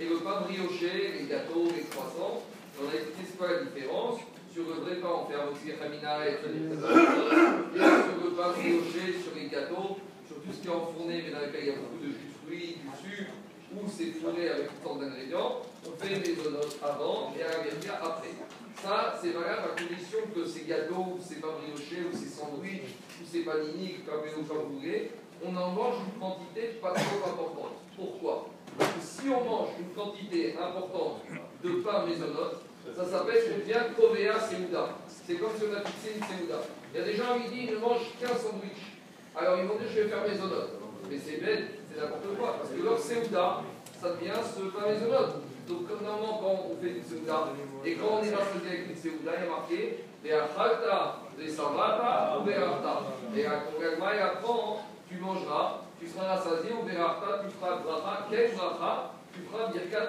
et le pain brioché, les gâteaux, les croissants. On a expliqué c'est quoi la différence. Sur le vrai pain, on fait un aussi ramina et sur le pain brioché, sur les gâteaux, sur tout ce qui est enfourné, mais dans lequel il y a beaucoup de jus de fruits, du sucre, ou c'est fourré avec toutes sortes d'ingrédients, on fait les donuts avant et à la après. Ça, c'est valable à condition que ces gâteaux, ou ces pains briochés, ou ces sandwichs, ou ces panini, comme vous voulez, on en mange une quantité pas trop importante. Pourquoi Parce que si on mange une quantité importante de pain mésonote, ça s'appelle une bien Kovea Seouda. C'est comme si on a fixé une Seouda. Il y a des gens qui disent, ils ne mangent qu'un sandwich. Alors ils vont dire, je vais faire mésonote. Mais c'est bête, c'est n'importe quoi. Parce que leur Seouda, ça devient ce pain mésonote. Donc comme normalement quand on fait une Seouda, et quand on est rassasié avec une Seouda, il y a marqué, les Et à ton il apprend, tu mangeras, tu seras rassasié, ou Berarta, tu feras bracha, quel bracha,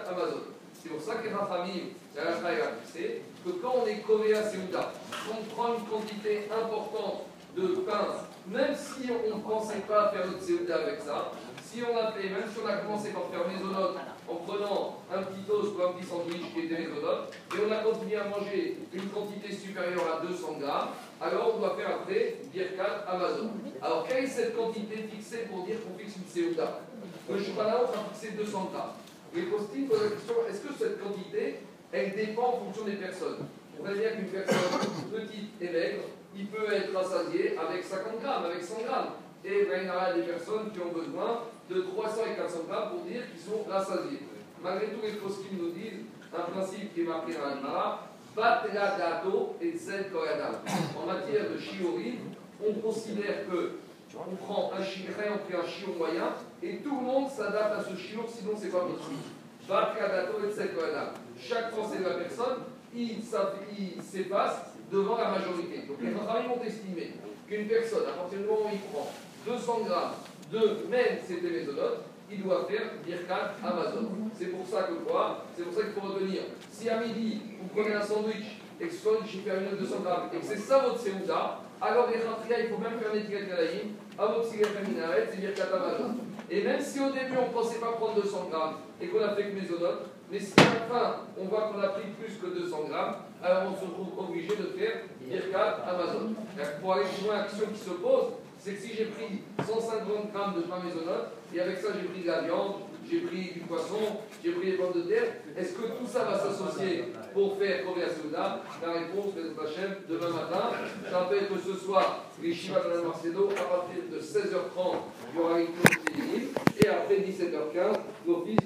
Amazon. C'est pour ça que les Rachamim, la a fixé que quand on est à Seouda, on prend une quantité importante de pain, même si on ne pensait pas faire notre Seouda avec ça, si on a fait, même si on a commencé par faire mésonote en prenant un petit toast ou un petit sandwich qui était mésonote, et on a continué à manger une quantité supérieure à 200 grammes, alors on doit faire après Birkat Amazon. Alors quelle est cette quantité fixée pour dire qu'on fixe une Seouda Le Shulchan a fixé 200 grammes. Les postines posent la question est-ce que cette quantité, elle dépend en fonction des personnes? On va dire qu'une personne petite et maigre, il peut être rassasié avec 50 grammes, avec 100 grammes. Et il y a des personnes qui ont besoin de 300 et 400 grammes pour dire qu'ils sont rassasiés. Malgré tout, les postines nous disent un principe qui est marqué dans l'Agmara Batla dato et Zen En matière de shiori, on considère que on prend un chiot, on prend un chiot moyen, et tout le monde s'adapte à ce chiot, sinon c'est pas possible. Chaque pensée de la personne, il s'efface devant la majorité. Donc les travailleurs vont estimer qu'une personne, à partir du moment où il prend 200 grammes de même c'était mésonote, il doit faire Birkat Amazon. C'est pour ça que quoi? C'est pour ça qu'il faut retenir. Si à midi, vous prenez un sandwich et que ce sandwich fait de 200 grammes et que c'est ça votre Seouda, alors les Khatria, il faut même faire une étiquette Kalaïm, votre cigarette minaret, c'est Birkat Amazon. Et même si au début on ne pensait pas prendre 200 grammes et qu'on a fait que mésonote, mais si à la fin on voit qu'on a pris plus que 200 grammes, alors on se retrouve obligé de faire Birkat Amazon. Pour aller plus loin, l'action qui se pose, c'est que si j'ai pris 150 grammes de pain maisonnote, et avec ça j'ai pris de la viande, j'ai pris du poisson, j'ai pris des pommes de terre, est-ce que tout ça va s'associer pour faire Korea Souda La réponse, chaîne demain matin. Je rappelle que ce soir, les Shiva de à partir de 16h30, il y aura une et après 17h15, l'office